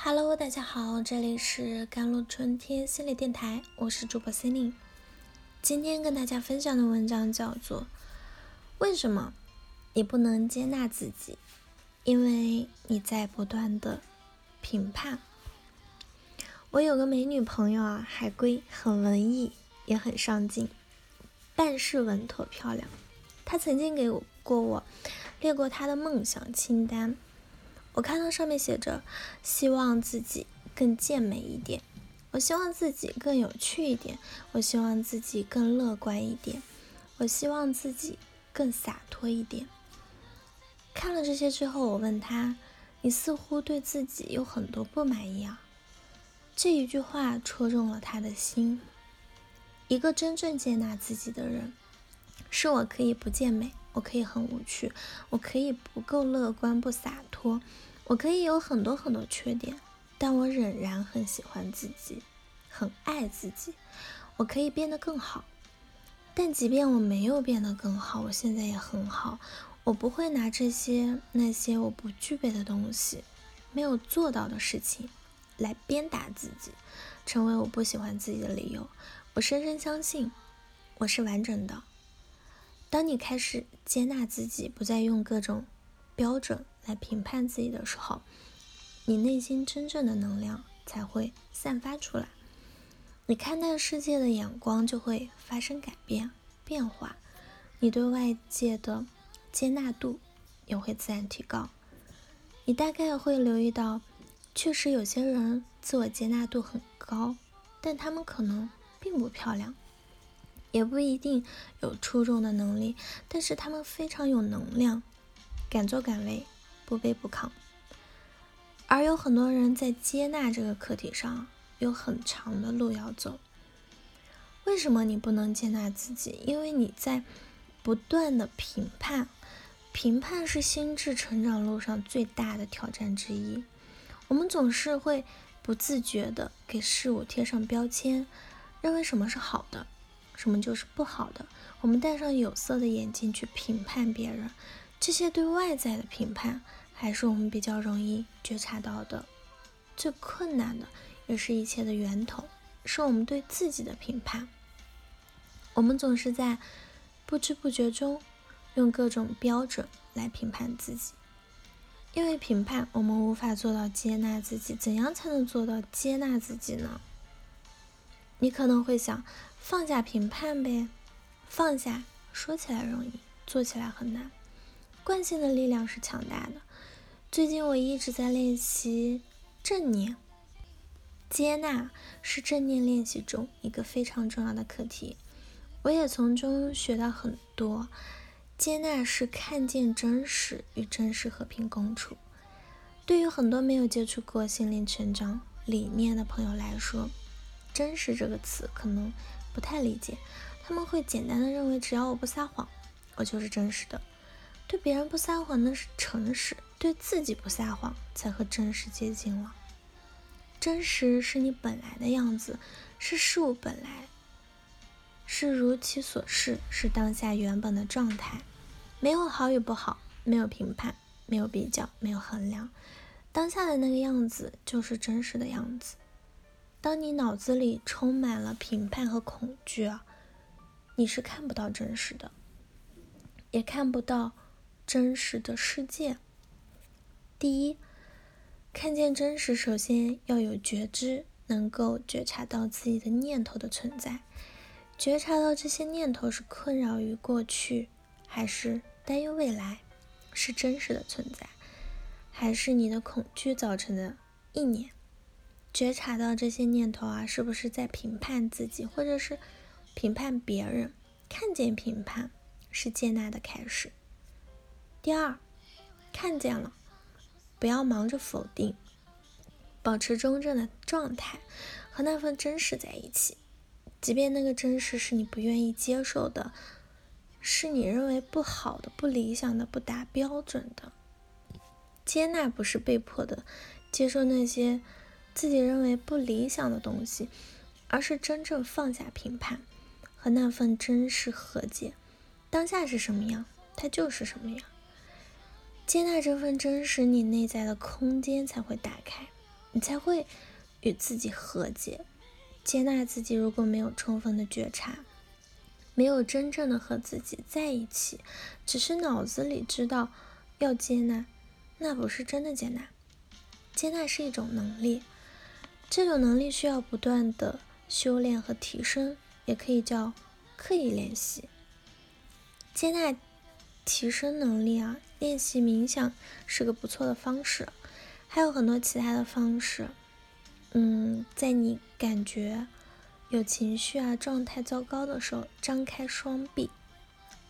Hello，大家好，这里是甘露春天心理电台，我是主播 c i n y 今天跟大家分享的文章叫做《为什么你不能接纳自己？因为你在不断的评判》。我有个美女朋友啊，海龟，很文艺，也很上进，办事稳妥漂亮。她曾经给我过我列过她的梦想清单。我看到上面写着，希望自己更健美一点，我希望自己更有趣一点，我希望自己更乐观一点，我希望自己更洒脱一点。看了这些之后，我问他：“你似乎对自己有很多不满意啊？”这一句话戳中了他的心。一个真正接纳自己的人，是我可以不健美，我可以很无趣，我可以不够乐观不洒脱。我可以有很多很多缺点，但我仍然很喜欢自己，很爱自己。我可以变得更好，但即便我没有变得更好，我现在也很好。我不会拿这些那些我不具备的东西、没有做到的事情来鞭打自己，成为我不喜欢自己的理由。我深深相信，我是完整的。当你开始接纳自己，不再用各种标准。来评判自己的时候，你内心真正的能量才会散发出来，你看待世界的眼光就会发生改变变化，你对外界的接纳度也会自然提高。你大概会留意到，确实有些人自我接纳度很高，但他们可能并不漂亮，也不一定有出众的能力，但是他们非常有能量，敢作敢为。不卑不亢，而有很多人在接纳这个课题上有很长的路要走。为什么你不能接纳自己？因为你在不断的评判，评判是心智成长路上最大的挑战之一。我们总是会不自觉的给事物贴上标签，认为什么是好的，什么就是不好的。我们戴上有色的眼镜去评判别人。这些对外在的评判，还是我们比较容易觉察到的。最困难的，也是一切的源头，是我们对自己的评判。我们总是在不知不觉中，用各种标准来评判自己。因为评判，我们无法做到接纳自己。怎样才能做到接纳自己呢？你可能会想，放下评判呗。放下，说起来容易，做起来很难。惯性的力量是强大的。最近我一直在练习正念，接纳是正念练习中一个非常重要的课题。我也从中学到很多。接纳是看见真实与真实和平共处。对于很多没有接触过心灵成长理念的朋友来说，真实这个词可能不太理解。他们会简单的认为，只要我不撒谎，我就是真实的。对别人不撒谎那是诚实，对自己不撒谎才和真实接近了。真实是你本来的样子，是事物本来，是如其所示，是当下原本的状态，没有好与不好，没有评判，没有比较，没有衡量，当下的那个样子就是真实的样子。当你脑子里充满了评判和恐惧啊，你是看不到真实的，也看不到。真实的世界。第一，看见真实，首先要有觉知，能够觉察到自己的念头的存在，觉察到这些念头是困扰于过去，还是担忧未来，是真实的存在，还是你的恐惧造成的意念？觉察到这些念头啊，是不是在评判自己，或者是评判别人？看见评判，是接纳的开始。第二，看见了，不要忙着否定，保持中正的状态，和那份真实在一起。即便那个真实是你不愿意接受的，是你认为不好的、不理想的、不达标准的。接纳不是被迫的接受那些自己认为不理想的东西，而是真正放下评判，和那份真实和解。当下是什么样，它就是什么样。接纳这份真实，你内在的空间才会打开，你才会与自己和解。接纳自己，如果没有充分的觉察，没有真正的和自己在一起，只是脑子里知道要接纳，那不是真的接纳。接纳是一种能力，这种能力需要不断的修炼和提升，也可以叫刻意练习。接纳提升能力啊，练习冥想是个不错的方式，还有很多其他的方式。嗯，在你感觉有情绪啊、状态糟糕的时候，张开双臂，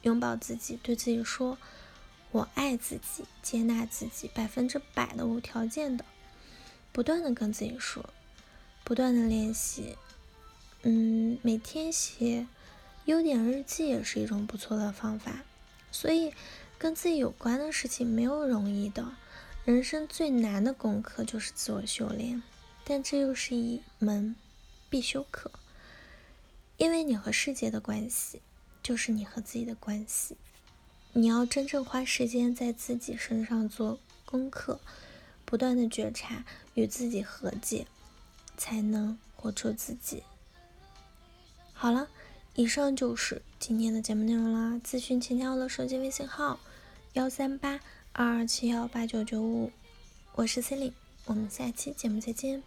拥抱自己，对自己说：“我爱自己，接纳自己，百分之百的无条件的。”不断的跟自己说，不断的练习。嗯，每天写优点日记也是一种不错的方法。所以，跟自己有关的事情没有容易的，人生最难的功课就是自我修炼。但这又是一门必修课，因为你和世界的关系就是你和自己的关系。你要真正花时间在自己身上做功课，不断的觉察，与自己和解，才能活出自己。好了，以上就是今天的节目内容啦。咨询请加我的手机微信号：幺三八二二七幺八九九五，我是 c e l i n e 我们下期节目再见。